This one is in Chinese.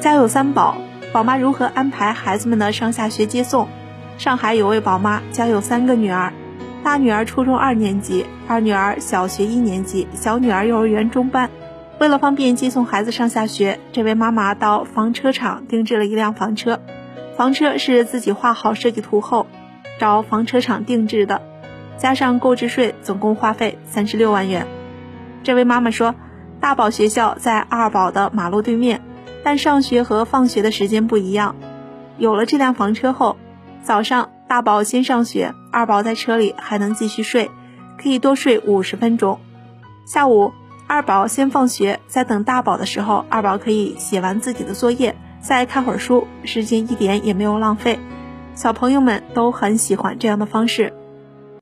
家有三宝，宝妈如何安排孩子们的上下学接送？上海有位宝妈家有三个女儿，大女儿初中二年级，二女儿小学一年级，小女儿幼儿园中班。为了方便接送孩子上下学，这位妈妈到房车厂定制了一辆房车。房车是自己画好设计图后，找房车厂定制的，加上购置税，总共花费三十六万元。这位妈妈说，大宝学校在二宝的马路对面，但上学和放学的时间不一样。有了这辆房车后，早上大宝先上学，二宝在车里还能继续睡，可以多睡五十分钟。下午。二宝先放学，在等大宝的时候，二宝可以写完自己的作业，再看会儿书，时间一点也没有浪费。小朋友们都很喜欢这样的方式。